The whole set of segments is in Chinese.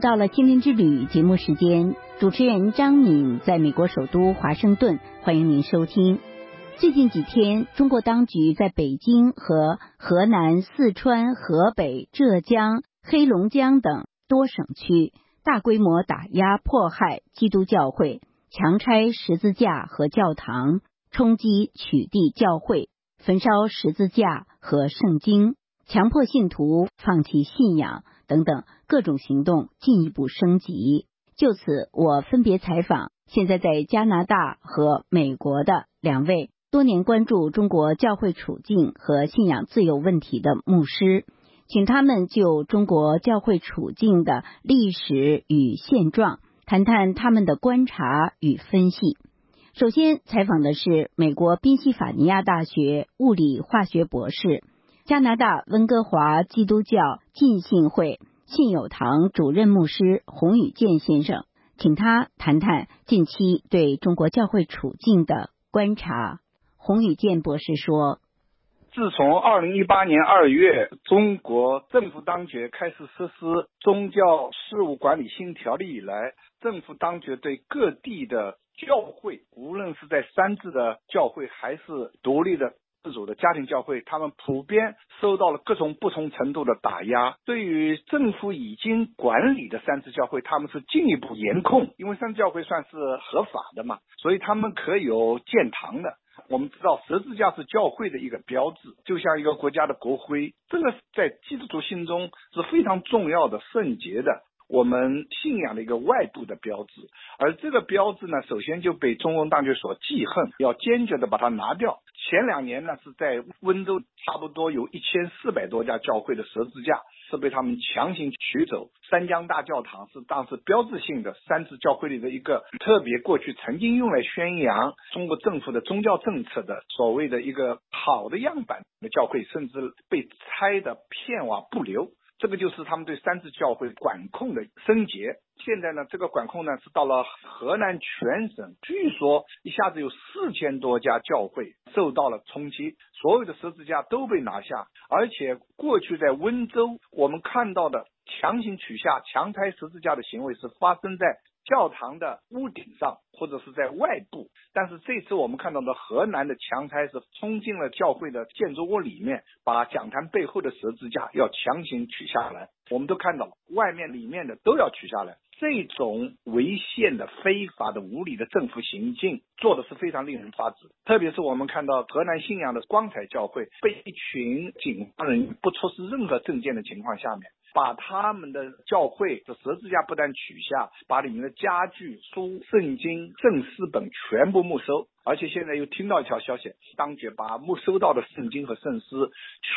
到了心灵之旅节目时间，主持人张敏在美国首都华盛顿，欢迎您收听。最近几天，中国当局在北京和河南、四川、河北、浙江、黑龙江等多省区大规模打压迫害基督教会，强拆十字架和教堂，冲击取缔教会，焚烧十字架和圣经，强迫信徒放弃信仰。等等各种行动进一步升级。就此，我分别采访现在在加拿大和美国的两位多年关注中国教会处境和信仰自由问题的牧师，请他们就中国教会处境的历史与现状谈谈他们的观察与分析。首先采访的是美国宾夕法尼亚大学物理化学博士。加拿大温哥华基督教浸信会信友堂主任牧师洪宇健先生，请他谈谈近期对中国教会处境的观察。洪宇健博士说：“自从二零一八年二月，中国政府当局开始实施宗教事务管理新条例以来，政府当局对各地的教会，无论是在三制的教会还是独立的。”自主的家庭教会，他们普遍受到了各种不同程度的打压。对于政府已经管理的三次教会，他们是进一步严控，因为三次教会算是合法的嘛，所以他们可有建堂的。我们知道十字架是教会的一个标志，就像一个国家的国徽，这个在基督徒心中是非常重要的、圣洁的。我们信仰的一个外部的标志，而这个标志呢，首先就被中共当局所记恨，要坚决的把它拿掉。前两年呢，是在温州，差不多有一千四百多家教会的十字架是被他们强行取走。三江大教堂是当时标志性的三次教会里的一个特别，过去曾经用来宣扬中国政府的宗教政策的所谓的一个好的样板的教会，甚至被拆的片瓦不留。这个就是他们对三次教会管控的升级。现在呢，这个管控呢是到了河南全省，据说一下子有四千多家教会受到了冲击，所有的十字架都被拿下，而且过去在温州我们看到的强行取下、强拆十字架的行为是发生在。教堂的屋顶上，或者是在外部，但是这次我们看到的河南的强拆是冲进了教会的建筑物里面，把讲坛背后的十字架要强行取下来。我们都看到了，外面、里面的都要取下来。这种违宪的、非法的、无理的政府行径，做的是非常令人发指。特别是我们看到河南信阳的光彩教会，被一群警方人不出示任何证件的情况下面。把他们的教会的十字架不但取下，把里面的家具、书、圣经、正诗本全部没收，而且现在又听到一条消息，当局把没收到的圣经和圣诗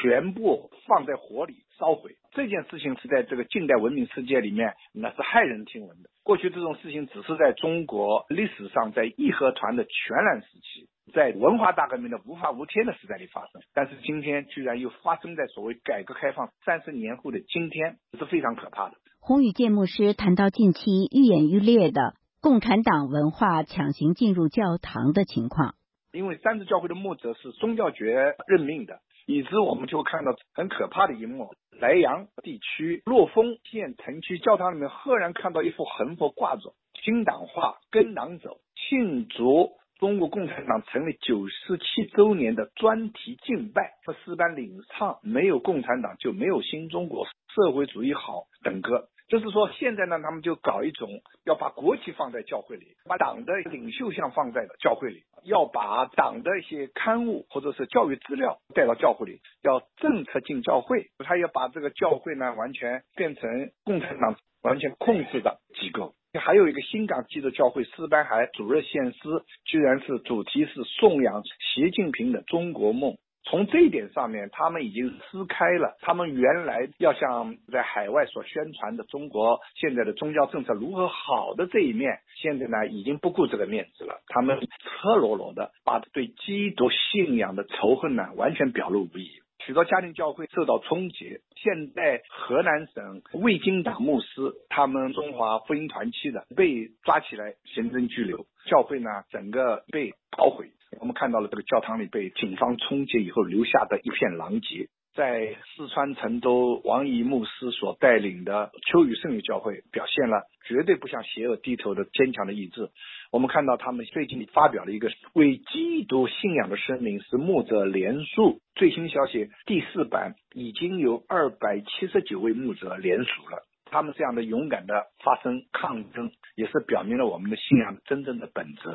全部放在火里烧毁。这件事情是在这个近代文明世界里面，那是骇人听闻的。过去这种事情只是在中国历史上，在义和团的全然时期。在文化大革命的无法无天的时代里发生，但是今天居然又发生在所谓改革开放三十年后的今天，这是非常可怕的。洪宇建牧师谈到近期愈演愈烈的共产党文化强行进入教堂的情况，因为三次教会的牧者是宗教局任命的，以致我们就看到很可怕的一幕：莱阳地区洛丰县城区教堂里面赫然看到一幅横幅挂着“新党化，跟党走”，庆祝。中国共产党成立九十七周年的专题敬拜和诗班领唱，没有共产党就没有新中国，社会主义好等歌。就是说，现在呢，他们就搞一种要把国旗放在教会里，把党的领袖像放在教会里，要把党的一些刊物或者是教育资料带到教会里，要政策进教会，他要把这个教会呢完全变成共产党完全控制的机构。还有一个新港基督教会四班海主任献诗，居然是主题是颂扬习近平的中国梦。从这一点上面，他们已经撕开了他们原来要向在海外所宣传的中国现在的宗教政策如何好的这一面，现在呢已经不顾这个面子了。他们赤裸裸的把对基督信仰的仇恨呢完全表露无遗。许多家庭教会受到冲击。现在河南省卫经党牧师，他们中华福音团契的被抓起来行政拘留，教会呢整个被捣毁。我们看到了这个教堂里被警方冲击以后留下的一片狼藉。在四川成都王仪牧师所带领的秋雨圣女教会，表现了绝对不向邪恶低头的坚强的意志。我们看到他们最近发表了一个为基督信仰的声明，是牧者连署。最新消息，第四版已经有二百七十九位牧者连署了。他们这样的勇敢的发声抗争，也是表明了我们的信仰真正的本质。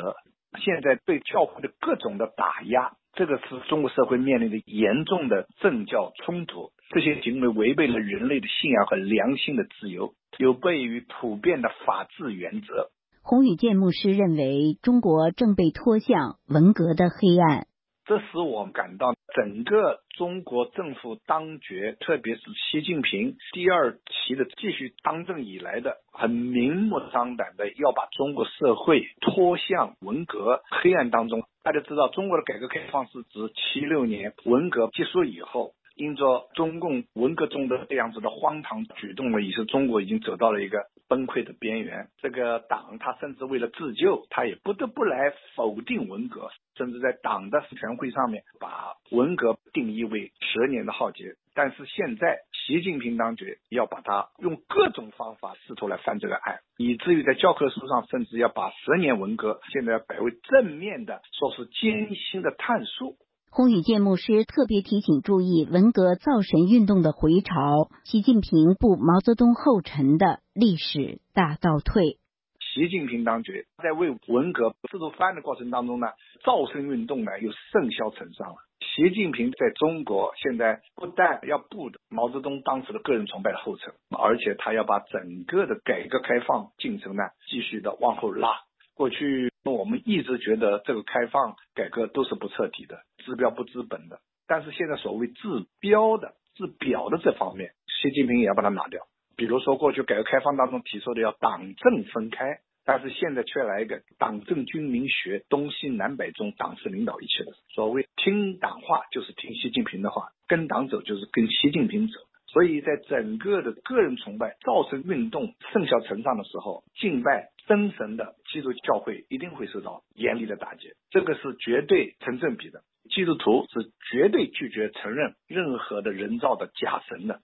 现在对教会的各种的打压，这个是中国社会面临的严重的政教冲突。这些行为违背了人类的信仰和良心的自由，有悖于普遍的法治原则。洪宇建牧师认为，中国正被拖向文革的黑暗。这使我感到，整个中国政府当局，特别是习近平第二期的继续当政以来的，很明目张胆的要把中国社会拖向文革黑暗当中。大家知道，中国的改革开放是指七六年文革结束以后。因着中共文革中的这样子的荒唐举动呢，也是中国已经走到了一个崩溃的边缘。这个党他甚至为了自救，他也不得不来否定文革，甚至在党的全会上面把文革定义为十年的浩劫。但是现在习近平当局要把它用各种方法试图来翻这个案，以至于在教科书上甚至要把十年文革现在要改为正面的，说是艰辛的探索。洪宇建牧师特别提醒注意文革造神运动的回潮，习近平步毛泽东后尘的历史大倒退。习近平当局在为文革试图翻的过程当中呢，造神运动呢又甚嚣尘上了。习近平在中国现在不但要步毛泽东当时的个人崇拜的后尘，而且他要把整个的改革开放进程呢继续的往后拉。过去我们一直觉得这个开放改革都是不彻底的。治标不治本的，但是现在所谓治标的、治表的这方面，习近平也要把它拿掉。比如说，过去改革开放当中提出的要党政分开，但是现在却来一个党政军民学，东西南北中党是领导一切的。所谓听党话就是听习近平的话，跟党走就是跟习近平走。所以在整个的个人崇拜造成运动盛嚣尘上的时候，敬拜真神的基督教会一定会受到严厉的打击，这个是绝对成正比的。基督徒是绝对拒绝承认任何的人造的假神的。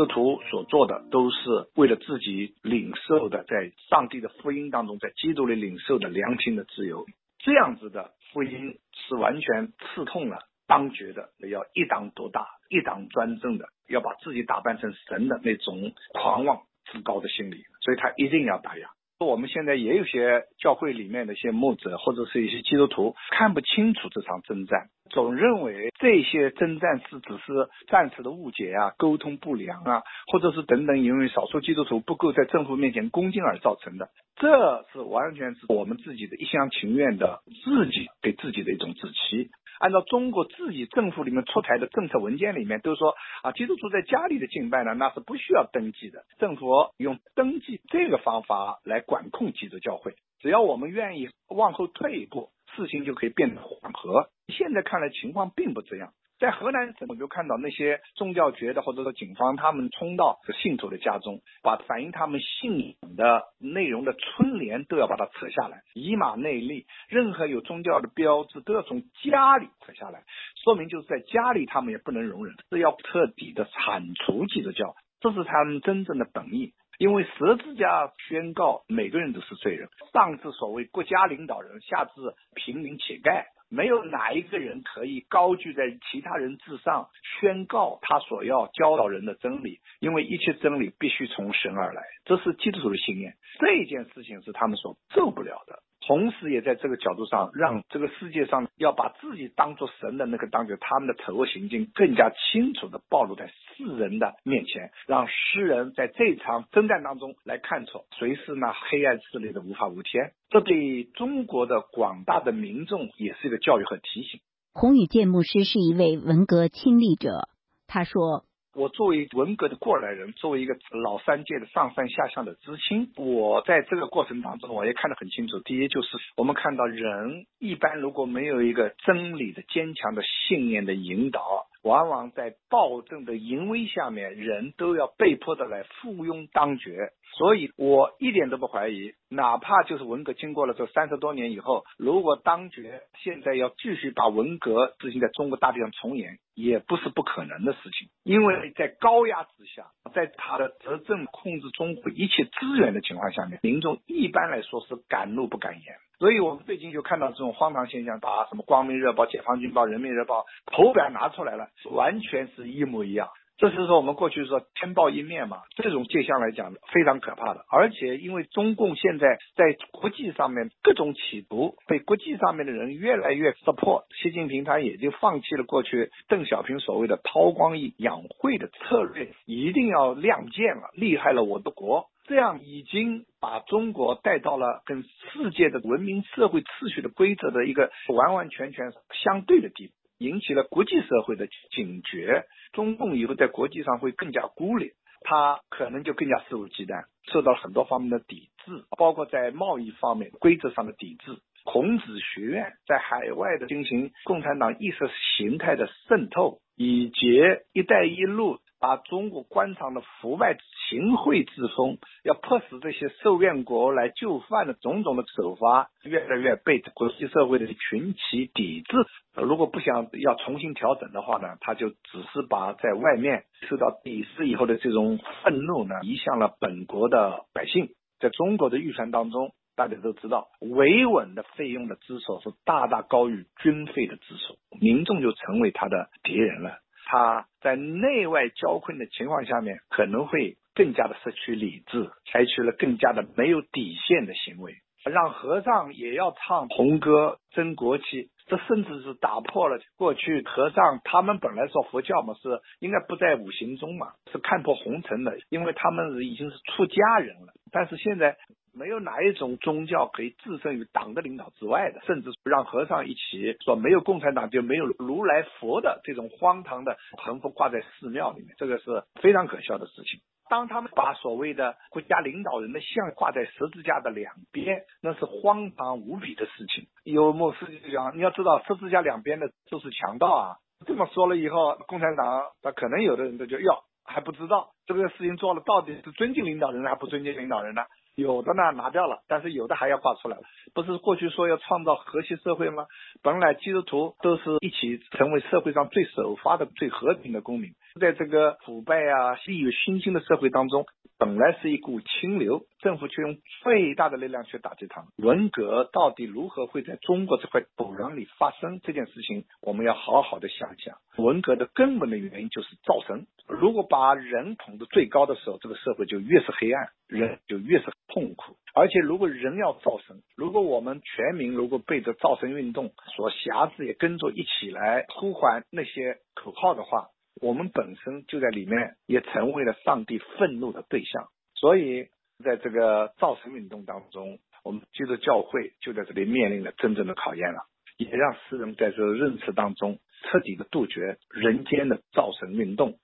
基督徒所做的都是为了自己领受的，在上帝的福音当中，在基督里领受的良心的自由。这样子的福音是完全刺痛了。当局的要一党独大、一党专政的，要把自己打扮成神的那种狂妄自高的心理，所以他一定要打压。我们现在也有些教会里面的一些牧者或者是一些基督徒看不清楚这场征战，总认为这些征战是只是暂时的误解啊、沟通不良啊，或者是等等，因为少数基督徒不够在政府面前恭敬而造成的。这是完全是我们自己的一厢情愿的自己给自己的一种自欺。按照中国自己政府里面出台的政策文件里面，都说啊，基督徒在家里的敬拜呢，那是不需要登记的。政府用登记这个方法来管控基督教会，只要我们愿意往后退一步，事情就可以变得缓和。现在看来情况并不这样。在河南省，我就看到那些宗教局的或者说警方，他们冲到信徒的家中，把反映他们信仰的内容的春联都要把它扯下来，以马内利，任何有宗教的标志都要从家里扯下来，说明就是在家里他们也不能容忍，是要彻底的铲除基督教，这是他们真正的本意。因为十字架宣告每个人都是罪人，上至所谓国家领导人，下至平民乞丐。没有哪一个人可以高居在其他人之上，宣告他所要教导人的真理，因为一切真理必须从神而来，这是基督徒的信念。这件事情是他们所受不了的。同时，也在这个角度上，让这个世界上要把自己当做神的那个当局，他们的丑恶行径更加清楚的暴露在世人的面前，让世人在这场征战当中来看出谁是那黑暗势力的无法无天。这对中国的广大的民众也是一个教育和提醒。洪宇建牧师是一位文革亲历者，他说。我作为文革的过来人，作为一个老三届的上山下乡的知青，我在这个过程当中，我也看得很清楚。第一，就是我们看到人一般如果没有一个真理的坚强的信念的引导，往往在暴政的淫威下面，人都要被迫的来附庸当爵。所以我一点都不怀疑，哪怕就是文革经过了这三十多年以后，如果当爵现在要继续把文革执行在中国大地上重演，也不是不可能的事情。因为在高压之下，在他的执政控制中国一切资源的情况下面，民众一般来说是敢怒不敢言。所以我们最近就看到这种荒唐现象，把什么《光明日报》《解放军报》《人民日报》头版拿出来了，完全是一模一样。这就是说我们过去说天报一面嘛，这种现象来讲非常可怕的。而且因为中共现在在国际上面各种企图，被国际上面的人越来越 support，习近平他也就放弃了过去邓小平所谓的韬光养晦的策略，一定要亮剑了，厉害了我的国。这样已经把中国带到了跟世界的文明社会秩序的规则的一个完完全全相对的地步，引起了国际社会的警觉。中共以后在国际上会更加孤立，他可能就更加肆无忌惮，受到了很多方面的抵制，包括在贸易方面规则上的抵制。孔子学院在海外的进行共产党意识形态的渗透，以及“一带一路”。把中国官场的腐败行贿之风，要迫使这些受愿国来就范的种种的手法，越来越被国际社会的群起抵制。如果不想要重新调整的话呢，他就只是把在外面受到鄙视以后的这种愤怒呢，移向了本国的百姓。在中国的预算当中，大家都知道，维稳的费用的支出是大大高于军费的支出，民众就成为他的敌人了。他在内外交困的情况下面，可能会更加的失去理智，采取了更加的没有底线的行为，让和尚也要唱红歌、争国旗，这甚至是打破了过去和尚他们本来说佛教嘛是应该不在五行中嘛，是看破红尘的，因为他们已经是出家人了，但是现在。没有哪一种宗教可以置身于党的领导之外的，甚至让和尚一起说没有共产党就没有如来佛的这种荒唐的横幅挂在寺庙里面，这个是非常可笑的事情。当他们把所谓的国家领导人的像挂在十字架的两边，那是荒唐无比的事情。有牧师就讲，你要知道十字架两边的都是强盗啊。这么说了以后，共产党他可能有的人都就要还不知道这个事情做了到底是尊敬领导人还不尊敬领导人呢？有的呢拿掉了，但是有的还要挂出来了。不是过去说要创造和谐社会吗？本来基督徒都是一起成为社会上最守法的、最和平的公民，在这个腐败啊、利欲熏心的社会当中。本来是一股清流，政府却用最大的力量去打这趟文革，到底如何会在中国这块土壤里发生这件事情？我们要好好的想想。文革的根本的原因就是造神。如果把人捧得最高的时候，这个社会就越是黑暗，人就越是痛苦。而且，如果人要造神，如果我们全民如果被这造神运动所辖制，也跟着一起来呼唤那些口号的话。我们本身就在里面，也成为了上帝愤怒的对象。所以，在这个造神运动当中，我们基督教会就在这里面临了真正的考验了，也让世人在这认识当中彻底的杜绝人间的造神运动。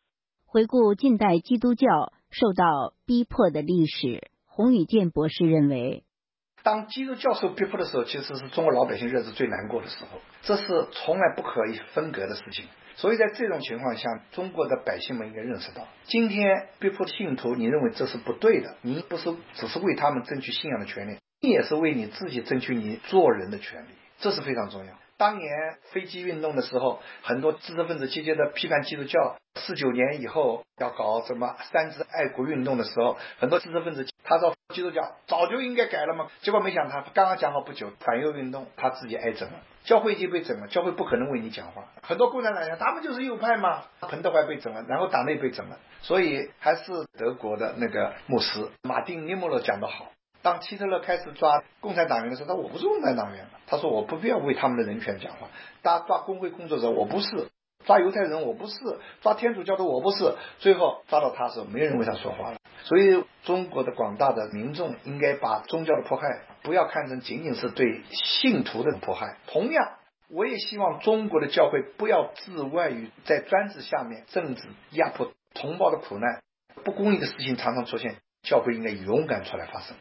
回顾近代基督教受到逼迫的历史，洪宇健博士认为，当基督教受逼迫的时候，其实是中国老百姓日子最难过的时候，这是从来不可以分割的事情。所以在这种情况下，中国的百姓们应该认识到，今天逼迫的信徒，你认为这是不对的，你不是只是为他们争取信仰的权利，你也是为你自己争取你做人的权利，这是非常重要。当年飞机运动的时候，很多知识分子积极的批判基督教。四九年以后要搞什么三自爱国运动的时候，很多知识分子他说基督教早就应该改了嘛，结果没想他刚刚讲好不久反右运动，他自己挨整了，教会已经被整了，教会不可能为你讲话。很多共产党讲他们就是右派嘛，彭德怀被整了，然后党内被整了，所以还是德国的那个牧师马丁尼莫勒讲得好。当希特勒开始抓共产党员的时候，他说我不是共产党员他说我不必要为他们的人权讲话。大家抓工会工作者，我不是抓犹太人，我不是抓天主教的，我不是。最后抓到他时候，没有人为他说话了。所以中国的广大的民众应该把宗教的迫害不要看成仅仅是对信徒的迫害。同样，我也希望中国的教会不要自外于在专制下面政治压迫同胞的苦难，不公义的事情常常出现。教会应该勇敢出来发声。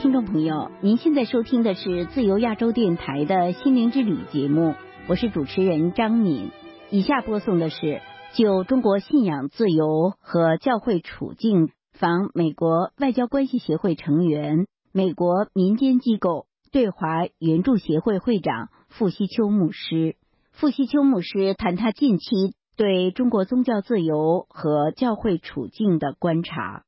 听众朋友，您现在收听的是自由亚洲电台的心灵之旅节目，我是主持人张敏。以下播送的是就中国信仰自由和教会处境访美国外交关系协会成员、美国民间机构对华援助协会会长傅西秋牧师。傅西秋牧师谈他近期对中国宗教自由和教会处境的观察。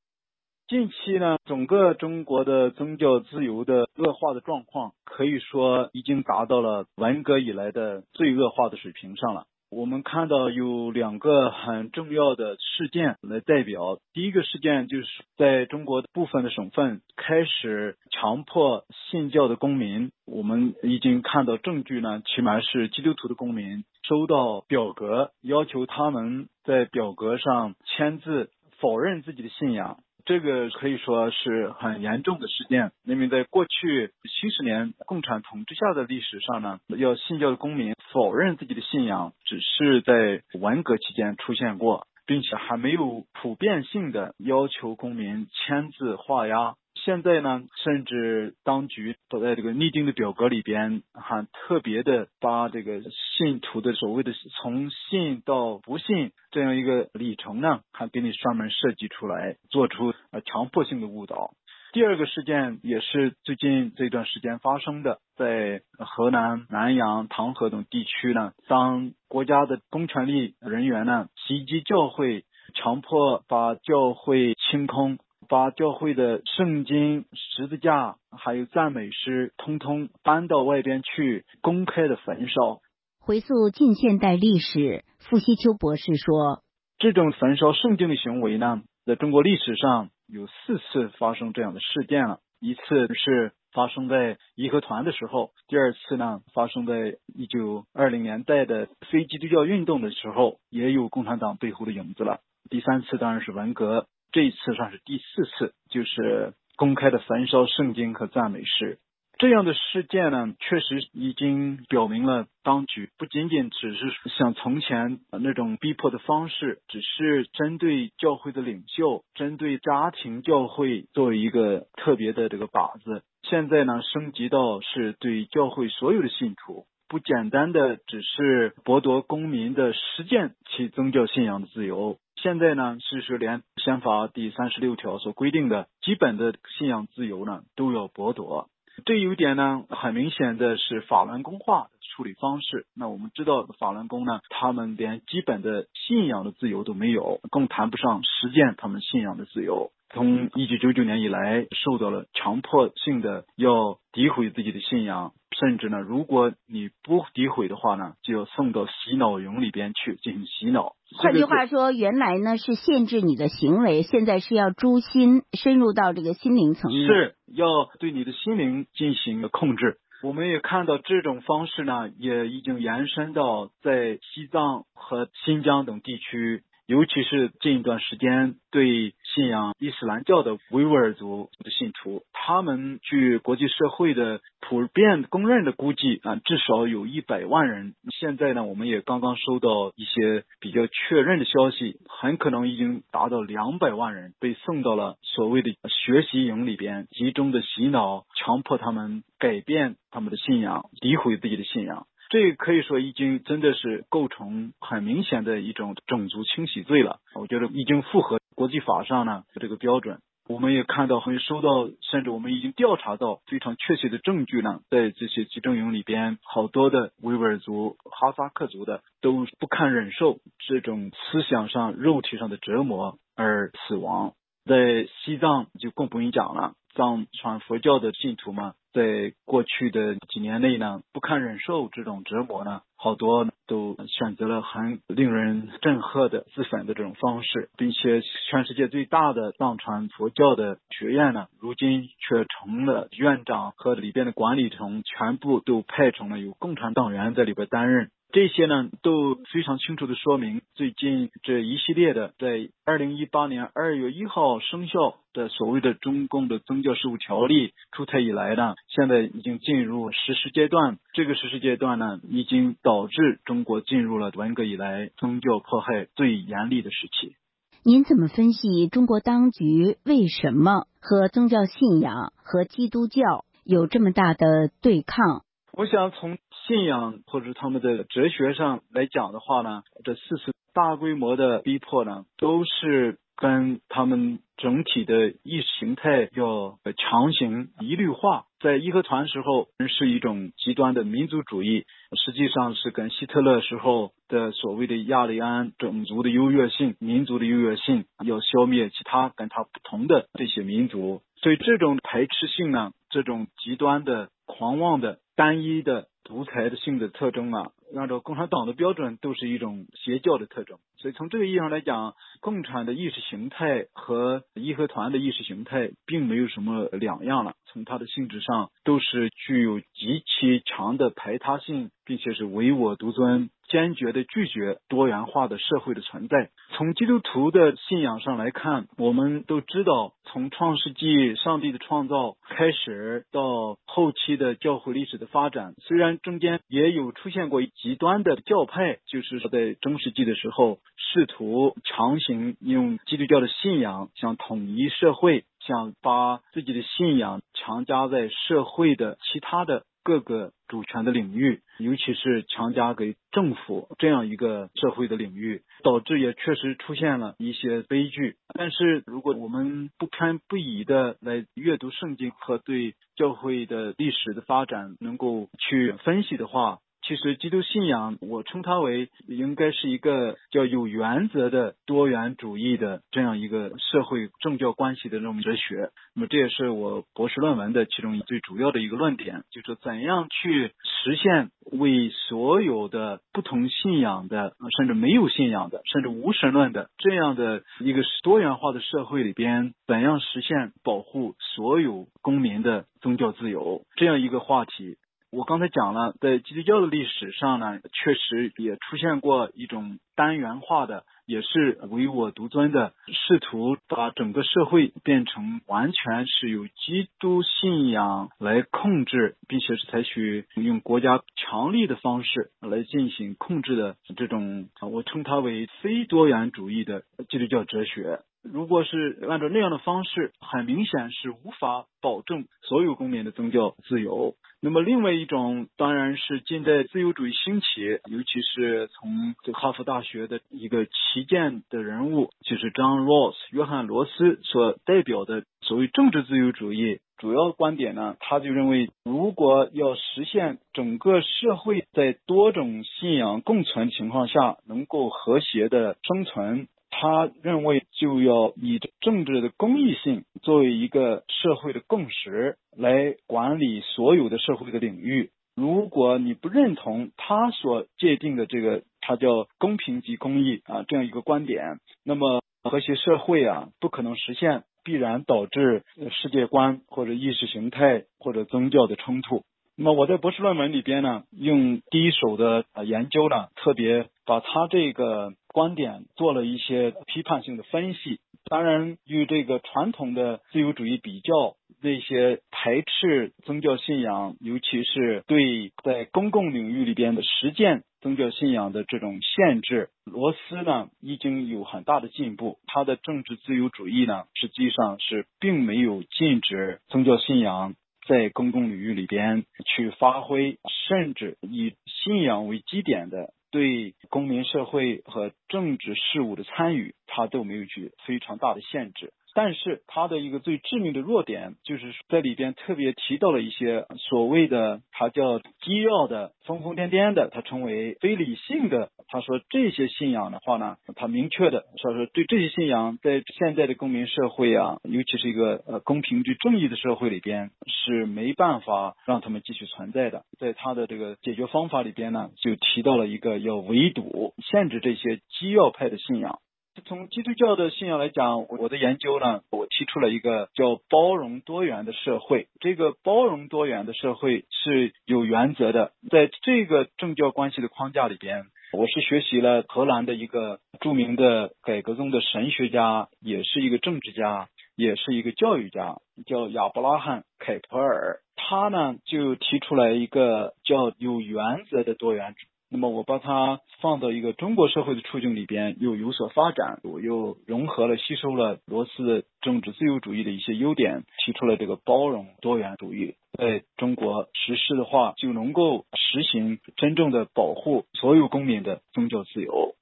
近期呢，整个中国的宗教自由的恶化的状况，可以说已经达到了文革以来的最恶化的水平上了。我们看到有两个很重要的事件来代表。第一个事件就是在中国部分的省份开始强迫信教的公民，我们已经看到证据呢，起码是基督徒的公民收到表格，要求他们在表格上签字否认自己的信仰。这个可以说是很严重的事件。因为在过去七十年共产统治下的历史上呢，要信教的公民否认自己的信仰，只是在文革期间出现过，并且还没有普遍性的要求公民签字画押。现在呢，甚至当局都在这个拟定的表格里边，还特别的把这个信徒的所谓的从信到不信这样一个里程呢，还给你专门设计出来，做出呃强迫性的误导。第二个事件也是最近这段时间发生的，在河南南阳、唐河等地区呢，当国家的公权力人员呢袭击教会，强迫把教会清空。把教会的圣经、十字架还有赞美诗，通通搬到外边去公开的焚烧。回溯近现代历史，傅西秋博士说：“这种焚烧圣经的行为呢，在中国历史上有四次发生这样的事件了。一次是发生在义和团的时候，第二次呢发生在一九二零年代的非基督教运动的时候，也有共产党背后的影子了。第三次当然是文革。”这一次算是第四次，就是公开的焚烧圣经和赞美诗这样的事件呢，确实已经表明了当局不仅仅只是像从前那种逼迫的方式，只是针对教会的领袖、针对家庭教会作为一个特别的这个靶子。现在呢，升级到是对教会所有的信徒，不简单的只是剥夺公民的实践其宗教信仰的自由。现在呢，是说连宪法第三十六条所规定的基本的信仰自由呢，都要剥夺。这一点呢，很明显的是法轮功化的处理方式。那我们知道，法轮功呢，他们连基本的信仰的自由都没有，更谈不上实践他们信仰的自由。从一九九九年以来，受到了强迫性的要诋毁自己的信仰。甚至呢，如果你不诋毁的话呢，就要送到洗脑营里边去进行洗脑。换句话说，原来呢是限制你的行为，现在是要诛心，深入到这个心灵层面，是要对你的心灵进行控制。我们也看到这种方式呢，也已经延伸到在西藏和新疆等地区。尤其是近一段时间，对信仰伊斯兰教的维吾尔族的信徒，他们据国际社会的普遍公认的估计啊，至少有一百万人。现在呢，我们也刚刚收到一些比较确认的消息，很可能已经达到两百万人被送到了所谓的学习营里边，集中的洗脑，强迫他们改变他们的信仰，诋毁自己的信仰。这可以说已经真的是构成很明显的一种种族清洗罪了。我觉得已经符合国际法上呢这个标准。我们也看到，很收到，甚至我们已经调查到非常确切的证据呢，在这些集中营里边，好多的维吾尔族、哈萨克族的都不堪忍受这种思想上、肉体上的折磨而死亡。在西藏就更不用讲了，藏传佛教的信徒们。在过去的几年内呢，不堪忍受这种折磨呢，好多都选择了很令人震撼的自焚的这种方式，并且全世界最大的藏传佛教的学院呢，如今却成了院长和里边的管理层全部都派成了有共产党员在里边担任。这些呢都非常清楚的说明，最近这一系列的在二零一八年二月一号生效的所谓的中共的宗教事务条例出台以来呢，现在已经进入实施阶段。这个实施阶段呢，已经导致中国进入了文革以来宗教迫害最严厉的时期。您怎么分析中国当局为什么和宗教信仰和基督教有这么大的对抗？我想从信仰或者他们的哲学上来讲的话呢，这四次大规模的逼迫呢，都是跟他们整体的意识形态要强行一律化。在义和团时候是一种极端的民族主义，实际上是跟希特勒时候的所谓的亚利安种族的优越性、民族的优越性，要消灭其他跟他不同的这些民族。所以这种排斥性呢，这种极端的狂妄的。单一的独裁的性的特征啊，按照共产党的标准，都是一种邪教的特征。所以从这个意义上来讲，共产的意识形态和义和团的意识形态并没有什么两样了。从它的性质上，都是具有极其强的排他性，并且是唯我独尊。坚决的拒绝多元化的社会的存在。从基督徒的信仰上来看，我们都知道，从创世纪上帝的创造开始，到后期的教会历史的发展，虽然中间也有出现过极端的教派，就是在中世纪的时候，试图强行用基督教的信仰想统一社会，想把自己的信仰强加在社会的其他的。各个主权的领域，尤其是强加给政府这样一个社会的领域，导致也确实出现了一些悲剧。但是，如果我们不偏不倚的来阅读圣经和对教会的历史的发展能够去分析的话，其实，基督信仰我称它为应该是一个叫有原则的多元主义的这样一个社会政教关系的这种哲学。那么，这也是我博士论文的其中最主要的一个论点，就是怎样去实现为所有的不同信仰的，甚至没有信仰的，甚至无神论的这样的一个多元化的社会里边，怎样实现保护所有公民的宗教自由这样一个话题。我刚才讲了，在基督教的历史上呢，确实也出现过一种单元化的，也是唯我独尊的，试图把整个社会变成完全是由基督信仰来控制，并且是采取用国家强力的方式来进行控制的这种，我称它为非多元主义的基督教哲学。如果是按照那样的方式，很明显是无法保证所有公民的宗教自由。那么，另外一种当然是近代自由主义兴起，尤其是从这哈佛大学的一个旗舰的人物，就是 John Ross 约翰罗斯所代表的所谓政治自由主义。主要观点呢，他就认为，如果要实现整个社会在多种信仰共存情况下能够和谐的生存。他认为，就要以政治的公益性作为一个社会的共识来管理所有的社会的领域。如果你不认同他所界定的这个，他叫公平及公益啊这样一个观点，那么和谐社会啊不可能实现，必然导致世界观或者意识形态或者宗教的冲突。那么我在博士论文里边呢，用第一手的研究呢，特别把他这个观点做了一些批判性的分析。当然，与这个传统的自由主义比较，那些排斥宗教信仰，尤其是对在公共领域里边的实践宗教信仰的这种限制，罗斯呢已经有很大的进步。他的政治自由主义呢，实际上是并没有禁止宗教信仰。在公共领域里边去发挥，甚至以信仰为基点的对公民社会和政治事务的参与，他都没有去非常大的限制。但是他的一个最致命的弱点，就是在里边特别提到了一些所谓的他叫基要的、疯疯癫癫的，他称为非理性的。他说这些信仰的话呢，他明确的说说对这些信仰在现在的公民社会啊，尤其是一个呃公平与正义的社会里边是没办法让他们继续存在的。在他的这个解决方法里边呢，就提到了一个要围堵、限制这些基要派的信仰。从基督教的信仰来讲，我的研究呢，我提出了一个叫包容多元的社会。这个包容多元的社会是有原则的，在这个政教关系的框架里边，我是学习了荷兰的一个著名的改革中的神学家，也是一个政治家，也是一个教育家，叫亚伯拉罕·凯普尔。他呢就提出来一个叫有原则的多元那么我把它放到一个中国社会的处境里边，又有所发展，我又融合了、吸收了罗斯政治自由主义的一些优点，提出了这个包容多元主义，在中国实施的话，就能够实行真正的保护所有公民的宗教自由。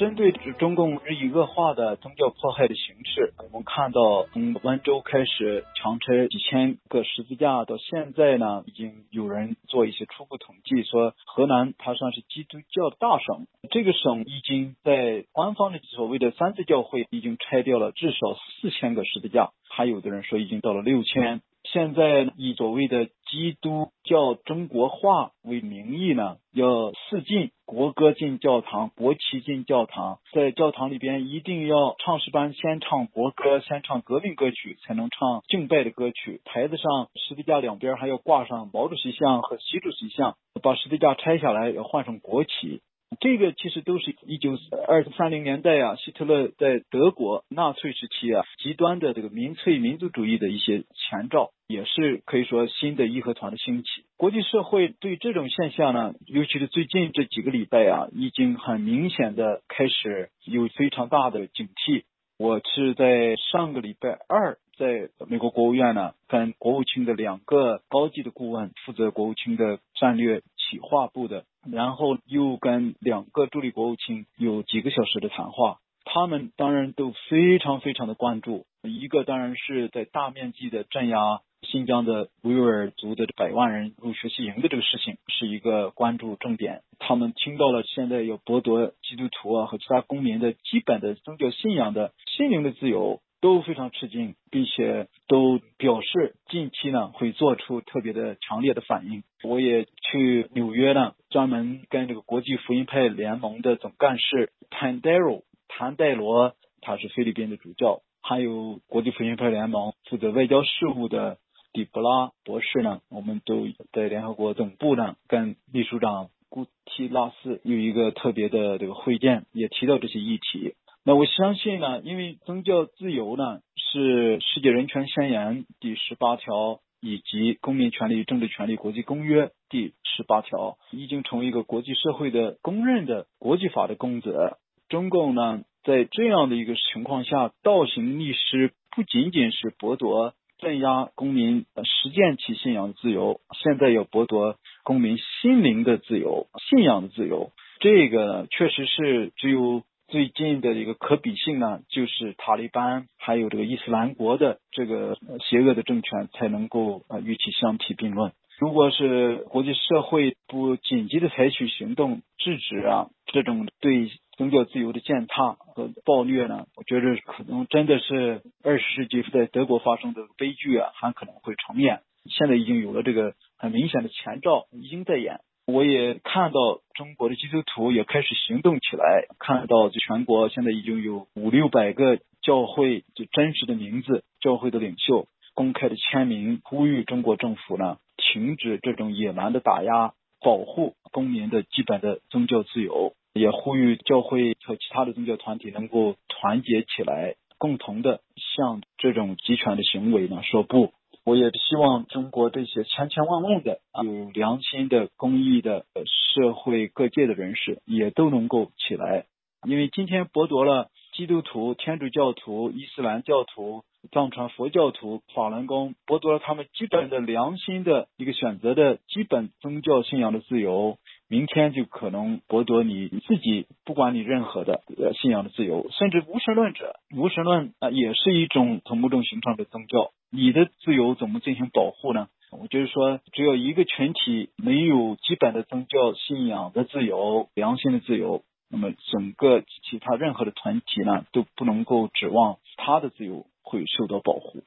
针对中共日益恶化的宗教迫害的形式，我们看到从温州开始强拆几千个十字架，到现在呢，已经有人做一些初步统计，说河南它算是基督教大省，这个省已经在官方的所谓的三次教会已经拆掉了至少四千个十字架，还有的人说已经到了六千。现在以所谓的基督教中国化为名义呢，要四进：国歌进教堂，国旗进教堂，在教堂里边一定要唱诗班先唱国歌，先唱革命歌曲，才能唱敬拜的歌曲。台子上十字架两边还要挂上毛主席像和习主席像，把十字架拆下来要换成国旗。这个其实都是一九二三零年代啊，希特勒在德国纳粹时期啊，极端的这个民粹民族主义的一些前兆，也是可以说新的义和团的兴起。国际社会对这种现象呢，尤其是最近这几个礼拜啊，已经很明显的开始有非常大的警惕。我是在上个礼拜二，在美国国务院呢，跟国务卿的两个高级的顾问，负责国务卿的战略企划部的。然后又跟两个助理国务卿有几个小时的谈话，他们当然都非常非常的关注。一个当然是在大面积的镇压新疆的维吾尔族的百万人入学习营的这个事情是一个关注重点。他们听到了现在要剥夺基督徒啊和其他公民的基本的宗教信仰的心灵的自由。都非常吃惊，并且都表示近期呢会做出特别的强烈的反应。我也去纽约呢，专门跟这个国际福音派联盟的总干事谭戴罗谭戴罗，他是菲律宾的主教，还有国际福音派联盟负责外交事务的迪布拉博士呢，我们都在联合国总部呢跟秘书长古提拉斯有一个特别的这个会见，也提到这些议题。那我相信呢，因为宗教自由呢是世界人权宣言第十八条以及公民权利与政治权利国际公约第十八条，已经成为一个国际社会的公认的国际法的公则。中共呢，在这样的一个情况下，倒行逆施，不仅仅是剥夺、镇压公民实践其信仰的自由，现在要剥夺公民心灵的自由、信仰的自由。这个呢确实是只有。最近的一个可比性呢，就是塔利班还有这个伊斯兰国的这个邪恶的政权才能够啊与其相提并论。如果是国际社会不紧急的采取行动制止啊这种对宗教自由的践踏和暴虐呢，我觉得可能真的是二十世纪在德国发生的悲剧啊，还可能会重演。现在已经有了这个很明显的前兆，已经在演。我也看到中国的基督徒也开始行动起来，看到这全国现在已经有五六百个教会就真实的名字，教会的领袖公开的签名，呼吁中国政府呢停止这种野蛮的打压，保护公民的基本的宗教自由，也呼吁教会和其他的宗教团体能够团结起来，共同的向这种集权的行为呢说不。我也希望中国这些千千万万的有良心的、公益的社会各界的人士也都能够起来，因为今天剥夺了基督徒、天主教徒、伊斯兰教徒、藏传佛教徒、法轮功，剥夺了他们基本的良心的一个选择的基本宗教信仰的自由。明天就可能剥夺你自己，不管你任何的信仰的自由，甚至无神论者，无神论啊也是一种从某种形状的宗教。你的自由怎么进行保护呢？我就是说，只要一个群体没有基本的宗教信仰的自由、良心的自由，那么整个其他任何的团体呢，都不能够指望他的自由会受到保护。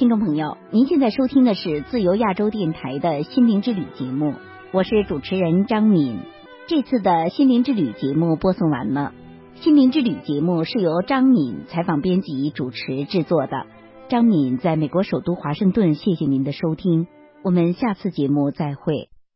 听众朋友您现在收听的是自由亚洲电台的心灵之旅节目我是主持人张敏。这次的心灵之旅节目播送完了心灵之旅节目是由张敏采访编辑主持制作的。张敏在美国首都华盛顿谢谢您的收听我们下次节目再会。